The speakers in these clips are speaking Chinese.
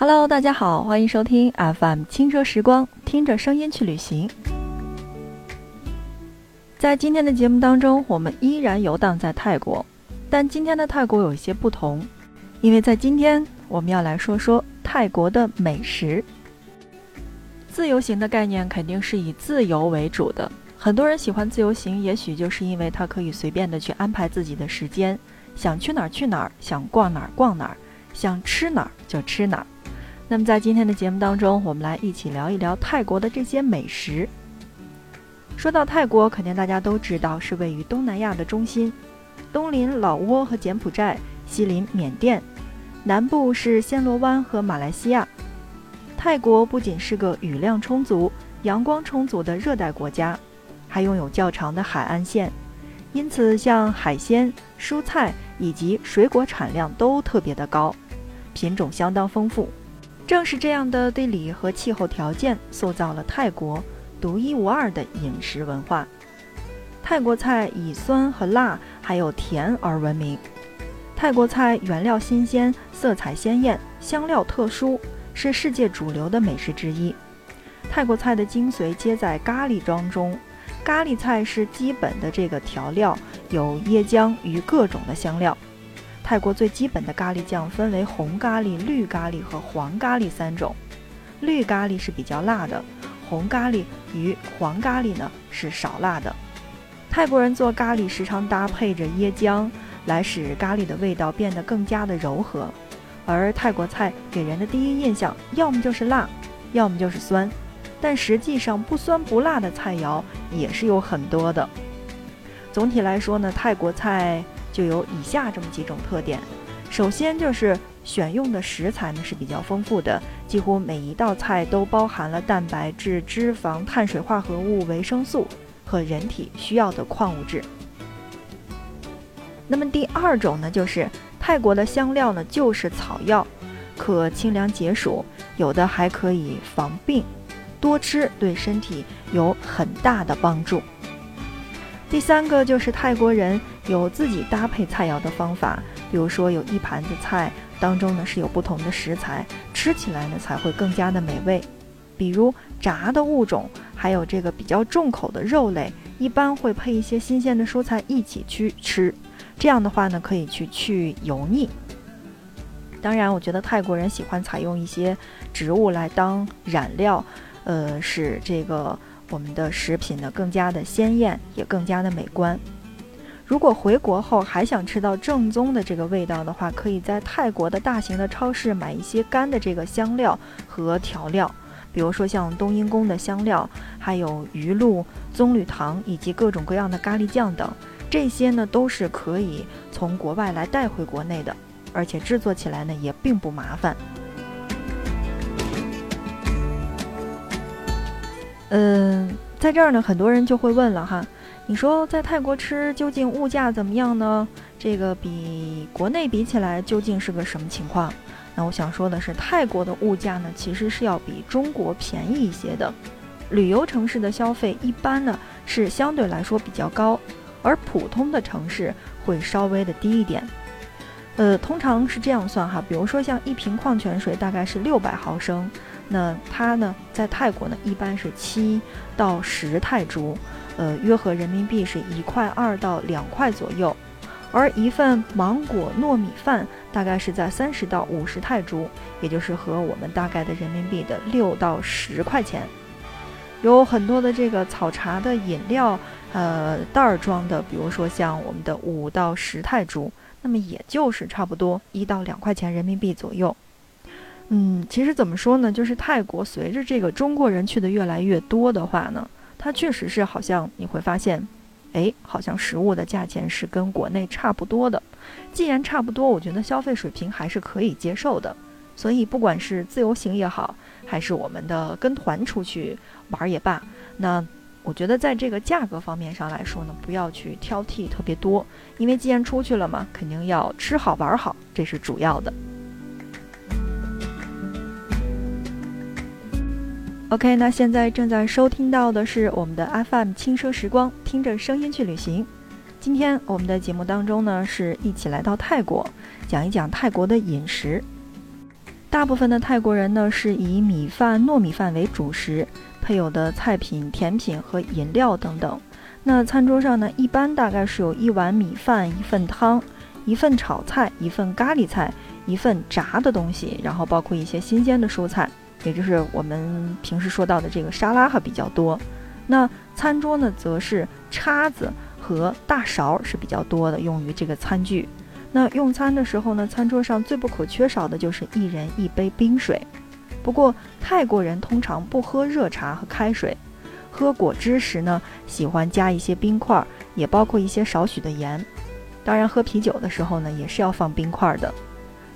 Hello，大家好，欢迎收听 FM 轻奢时光，听着声音去旅行。在今天的节目当中，我们依然游荡在泰国，但今天的泰国有一些不同，因为在今天我们要来说说泰国的美食。自由行的概念肯定是以自由为主的，很多人喜欢自由行，也许就是因为他可以随便的去安排自己的时间，想去哪儿去哪儿，想逛哪儿逛哪儿，想吃哪儿就吃哪儿。那么在今天的节目当中，我们来一起聊一聊泰国的这些美食。说到泰国，肯定大家都知道是位于东南亚的中心，东临老挝和柬埔寨，西临缅甸，南部是暹罗湾和马来西亚。泰国不仅是个雨量充足、阳光充足的热带国家，还拥有较长的海岸线，因此像海鲜、蔬菜以及水果产量都特别的高，品种相当丰富。正是这样的地理和气候条件，塑造了泰国。独一无二的饮食文化，泰国菜以酸和辣，还有甜而闻名。泰国菜原料新鲜，色彩鲜艳，香料特殊，是世界主流的美食之一。泰国菜的精髓皆在咖喱当中，咖喱菜是基本的这个调料，有椰浆与各种的香料。泰国最基本的咖喱酱分为红咖喱、绿咖喱和黄咖喱三种，绿咖喱是比较辣的。红咖喱与黄咖喱呢是少辣的。泰国人做咖喱时常搭配着椰浆，来使咖喱的味道变得更加的柔和。而泰国菜给人的第一印象，要么就是辣，要么就是酸。但实际上不酸不辣的菜肴也是有很多的。总体来说呢，泰国菜就有以下这么几种特点。首先就是选用的食材呢是比较丰富的，几乎每一道菜都包含了蛋白质、脂肪、碳水化合物、维生素和人体需要的矿物质。那么第二种呢，就是泰国的香料呢就是草药，可清凉解暑，有的还可以防病，多吃对身体有很大的帮助。第三个就是泰国人有自己搭配菜肴的方法。比如说，有一盘子菜当中呢是有不同的食材，吃起来呢才会更加的美味。比如炸的物种，还有这个比较重口的肉类，一般会配一些新鲜的蔬菜一起去吃。这样的话呢，可以去去油腻。当然，我觉得泰国人喜欢采用一些植物来当染料，呃，使这个我们的食品呢更加的鲜艳，也更加的美观。如果回国后还想吃到正宗的这个味道的话，可以在泰国的大型的超市买一些干的这个香料和调料，比如说像冬阴功的香料，还有鱼露、棕榈糖以及各种各样的咖喱酱等，这些呢都是可以从国外来带回国内的，而且制作起来呢也并不麻烦。嗯，在这儿呢，很多人就会问了哈。你说在泰国吃究竟物价怎么样呢？这个比国内比起来究竟是个什么情况？那我想说的是，泰国的物价呢其实是要比中国便宜一些的。旅游城市的消费一般呢是相对来说比较高，而普通的城市会稍微的低一点。呃，通常是这样算哈，比如说像一瓶矿泉水大概是六百毫升，那它呢在泰国呢一般是七到十泰铢。呃，约合人民币是一块二到两块左右，而一份芒果糯米饭大概是在三十到五十泰铢，也就是和我们大概的人民币的六到十块钱。有很多的这个草茶的饮料，呃，袋儿装的，比如说像我们的五到十泰铢，那么也就是差不多一到两块钱人民币左右。嗯，其实怎么说呢，就是泰国随着这个中国人去的越来越多的话呢。它确实是好像你会发现，哎，好像食物的价钱是跟国内差不多的。既然差不多，我觉得消费水平还是可以接受的。所以不管是自由行也好，还是我们的跟团出去玩也罢，那我觉得在这个价格方面上来说呢，不要去挑剔特别多，因为既然出去了嘛，肯定要吃好玩好，这是主要的。OK，那现在正在收听到的是我们的 FM 轻奢时光，听着声音去旅行。今天我们的节目当中呢，是一起来到泰国，讲一讲泰国的饮食。大部分的泰国人呢是以米饭、糯米饭为主食，配有的菜品、甜品和饮料等等。那餐桌上呢，一般大概是有一碗米饭、一份汤、一份炒菜、一份咖喱菜、一份炸的东西，然后包括一些新鲜的蔬菜，也就是我们平时说到的这个沙拉哈比较多。那餐桌呢，则是叉子和大勺是比较多的，用于这个餐具。那用餐的时候呢，餐桌上最不可缺少的就是一人一杯冰水。不过泰国人通常不喝热茶和开水。喝果汁时呢，喜欢加一些冰块，也包括一些少许的盐。当然，喝啤酒的时候呢，也是要放冰块的。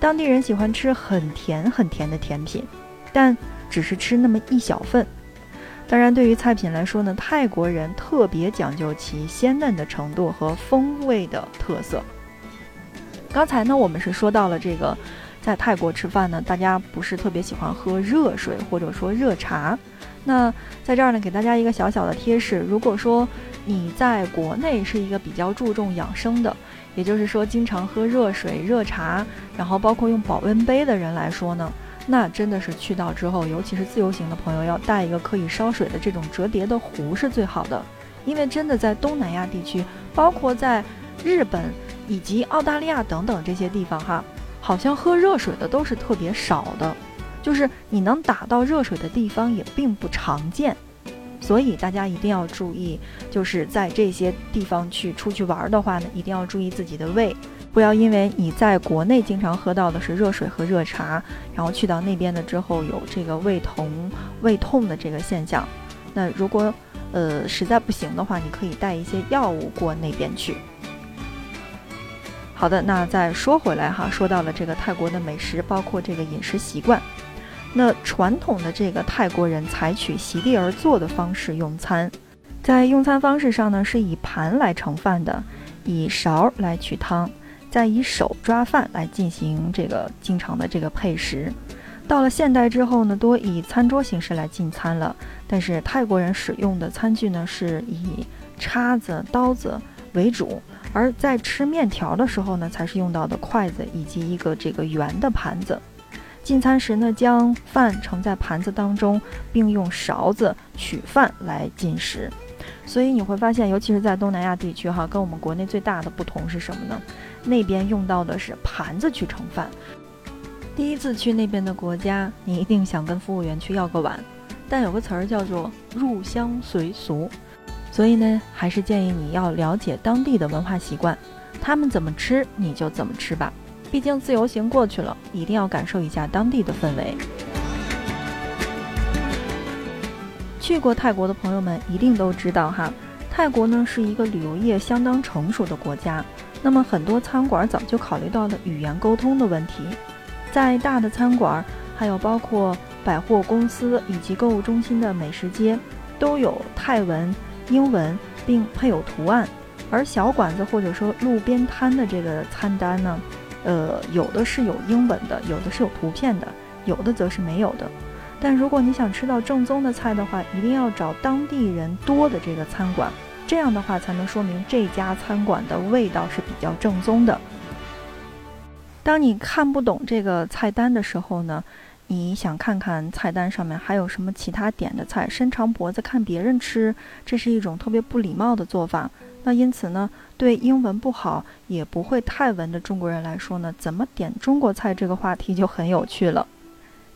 当地人喜欢吃很甜很甜的甜品，但只是吃那么一小份。当然，对于菜品来说呢，泰国人特别讲究其鲜嫩的程度和风味的特色。刚才呢，我们是说到了这个，在泰国吃饭呢，大家不是特别喜欢喝热水或者说热茶。那在这儿呢，给大家一个小小的贴士：如果说你在国内是一个比较注重养生的，也就是说经常喝热水、热茶，然后包括用保温杯的人来说呢，那真的是去到之后，尤其是自由行的朋友，要带一个可以烧水的这种折叠的壶是最好的。因为真的在东南亚地区，包括在日本以及澳大利亚等等这些地方哈，好像喝热水的都是特别少的。就是你能打到热水的地方也并不常见，所以大家一定要注意，就是在这些地方去出去玩的话呢，一定要注意自己的胃，不要因为你在国内经常喝到的是热水和热茶，然后去到那边的之后有这个胃疼、胃痛的这个现象。那如果呃实在不行的话，你可以带一些药物过那边去。好的，那再说回来哈，说到了这个泰国的美食，包括这个饮食习惯。那传统的这个泰国人采取席地而坐的方式用餐，在用餐方式上呢，是以盘来盛饭的，以勺来取汤，再以手抓饭来进行这个经常的这个配食。到了现代之后呢，多以餐桌形式来进餐了，但是泰国人使用的餐具呢，是以叉子、刀子为主，而在吃面条的时候呢，才是用到的筷子以及一个这个圆的盘子。进餐时呢，将饭盛在盘子当中，并用勺子取饭来进食。所以你会发现，尤其是在东南亚地区，哈，跟我们国内最大的不同是什么呢？那边用到的是盘子去盛饭。第一次去那边的国家，你一定想跟服务员去要个碗，但有个词儿叫做入乡随俗。所以呢，还是建议你要了解当地的文化习惯，他们怎么吃你就怎么吃吧。毕竟自由行过去了，一定要感受一下当地的氛围。去过泰国的朋友们一定都知道哈，泰国呢是一个旅游业相当成熟的国家。那么很多餐馆早就考虑到了语言沟通的问题，在大的餐馆，还有包括百货公司以及购物中心的美食街，都有泰文、英文，并配有图案。而小馆子或者说路边摊的这个餐单呢？呃，有的是有英文的，有的是有图片的，有的则是没有的。但如果你想吃到正宗的菜的话，一定要找当地人多的这个餐馆，这样的话才能说明这家餐馆的味道是比较正宗的。当你看不懂这个菜单的时候呢，你想看看菜单上面还有什么其他点的菜，伸长脖子看别人吃，这是一种特别不礼貌的做法。那因此呢，对英文不好也不会泰文的中国人来说呢，怎么点中国菜这个话题就很有趣了。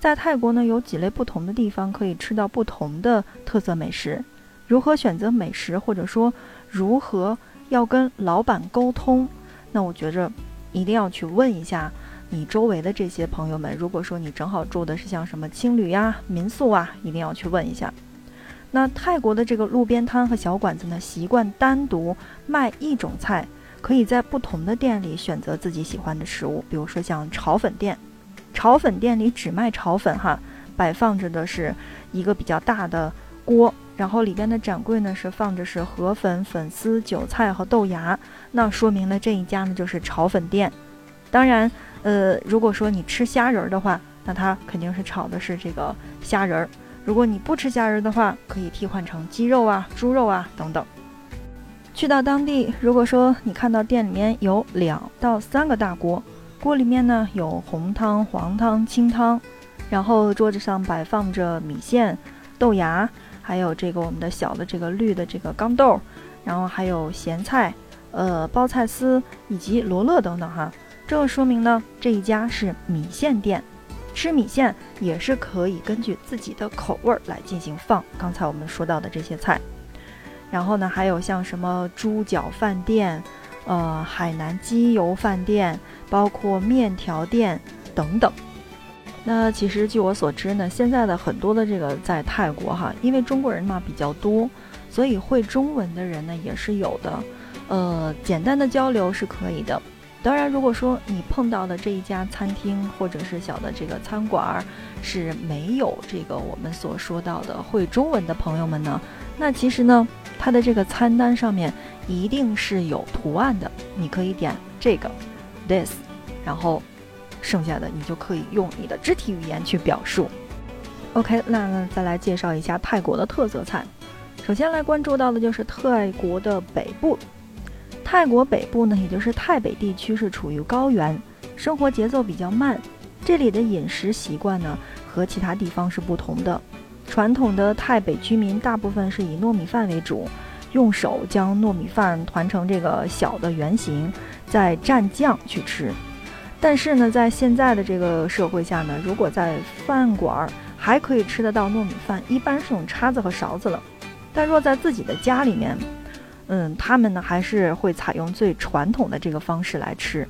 在泰国呢，有几类不同的地方可以吃到不同的特色美食。如何选择美食，或者说如何要跟老板沟通，那我觉着一定要去问一下你周围的这些朋友们。如果说你正好住的是像什么青旅呀、民宿啊，一定要去问一下。那泰国的这个路边摊和小馆子呢，习惯单独卖一种菜，可以在不同的店里选择自己喜欢的食物。比如说像炒粉店，炒粉店里只卖炒粉哈，摆放着的是一个比较大的锅，然后里边的展柜呢是放着是河粉、粉丝、韭菜和豆芽，那说明了这一家呢就是炒粉店。当然，呃，如果说你吃虾仁儿的话，那它肯定是炒的是这个虾仁儿。如果你不吃虾仁的话，可以替换成鸡肉啊、猪肉啊等等。去到当地，如果说你看到店里面有两到三个大锅，锅里面呢有红汤、黄汤、清汤，然后桌子上摆放着米线、豆芽，还有这个我们的小的这个绿的这个豇豆，然后还有咸菜、呃包菜丝以及罗勒等等哈。这说明呢，这一家是米线店。吃米线也是可以根据自己的口味儿来进行放。刚才我们说到的这些菜，然后呢，还有像什么猪脚饭店、呃海南鸡油饭店，包括面条店等等。那其实据我所知呢，现在的很多的这个在泰国哈，因为中国人嘛比较多，所以会中文的人呢也是有的。呃，简单的交流是可以的。当然，如果说你碰到的这一家餐厅或者是小的这个餐馆儿是没有这个我们所说到的会中文的朋友们呢，那其实呢，它的这个餐单上面一定是有图案的，你可以点这个，this，然后剩下的你就可以用你的肢体语言去表述。OK，那再来介绍一下泰国的特色菜，首先来关注到的就是泰国的北部。泰国北部呢，也就是泰北地区是处于高原，生活节奏比较慢。这里的饮食习惯呢和其他地方是不同的。传统的泰北居民大部分是以糯米饭为主，用手将糯米饭团成这个小的圆形，再蘸酱去吃。但是呢，在现在的这个社会下呢，如果在饭馆儿还可以吃得到糯米饭，一般是用叉子和勺子了。但若在自己的家里面，嗯，他们呢还是会采用最传统的这个方式来吃。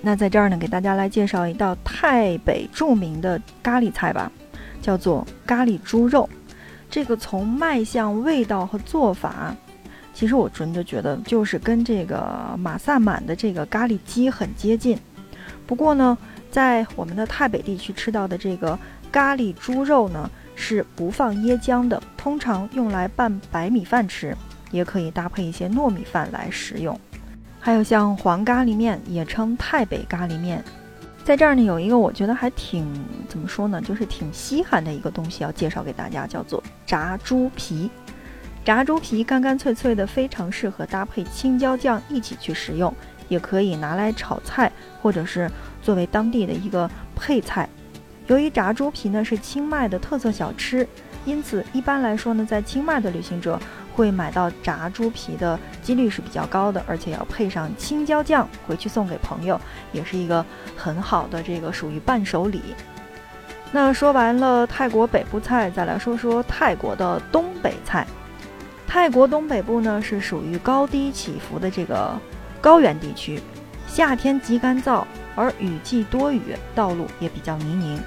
那在这儿呢，给大家来介绍一道泰北著名的咖喱菜吧，叫做咖喱猪肉。这个从卖相、味道和做法，其实我真的觉得就是跟这个马萨满的这个咖喱鸡很接近。不过呢，在我们的泰北地区吃到的这个咖喱猪肉呢，是不放椰浆的，通常用来拌白米饭吃。也可以搭配一些糯米饭来食用，还有像黄咖喱面，也称泰北咖喱面。在这儿呢，有一个我觉得还挺怎么说呢，就是挺稀罕的一个东西要介绍给大家，叫做炸猪皮。炸猪皮干干脆脆的，非常适合搭配青椒酱一起去食用，也可以拿来炒菜，或者是作为当地的一个配菜。由于炸猪皮呢是清迈的特色小吃，因此一般来说呢，在清迈的旅行者。会买到炸猪皮的几率是比较高的，而且要配上青椒酱回去送给朋友，也是一个很好的这个属于伴手礼。那说完了泰国北部菜，再来说说泰国的东北菜。泰国东北部呢是属于高低起伏的这个高原地区，夏天极干燥，而雨季多雨，道路也比较泥泞。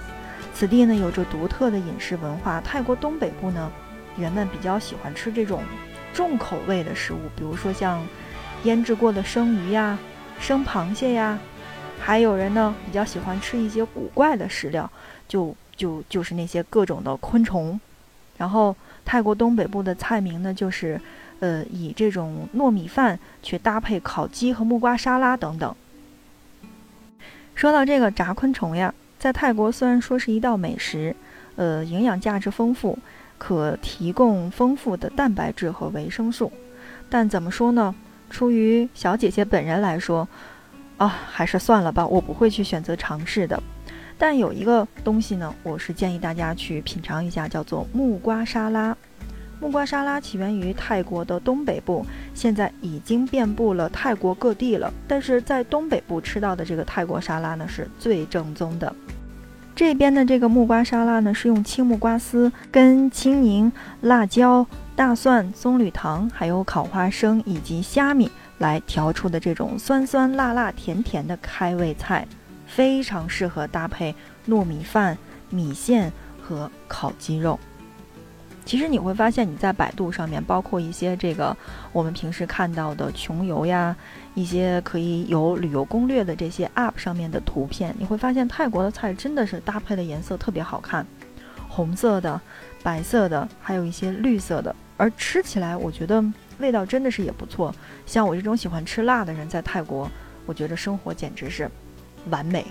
此地呢有着独特的饮食文化。泰国东北部呢。人们比较喜欢吃这种重口味的食物，比如说像腌制过的生鱼呀、生螃蟹呀，还有人呢比较喜欢吃一些古怪的食料，就就就是那些各种的昆虫。然后泰国东北部的菜名呢，就是呃以这种糯米饭去搭配烤鸡和木瓜沙拉等等。说到这个炸昆虫呀，在泰国虽然说是一道美食，呃，营养价值丰富。可提供丰富的蛋白质和维生素，但怎么说呢？出于小姐姐本人来说，啊，还是算了吧，我不会去选择尝试的。但有一个东西呢，我是建议大家去品尝一下，叫做木瓜沙拉。木瓜沙拉起源于泰国的东北部，现在已经遍布了泰国各地了。但是在东北部吃到的这个泰国沙拉呢，是最正宗的。这边的这个木瓜沙拉呢，是用青木瓜丝、跟青柠、辣椒、大蒜、棕榈糖，还有烤花生以及虾米来调出的这种酸酸辣辣甜甜的开胃菜，非常适合搭配糯米饭、米线和烤鸡肉。其实你会发现，你在百度上面，包括一些这个我们平时看到的穷游呀，一些可以有旅游攻略的这些 App 上面的图片，你会发现泰国的菜真的是搭配的颜色特别好看，红色的、白色的，还有一些绿色的，而吃起来我觉得味道真的是也不错。像我这种喜欢吃辣的人，在泰国，我觉得生活简直是完美。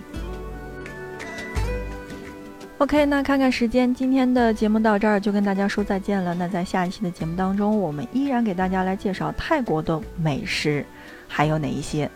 OK，那看看时间，今天的节目到这儿就跟大家说再见了。那在下一期的节目当中，我们依然给大家来介绍泰国的美食，还有哪一些。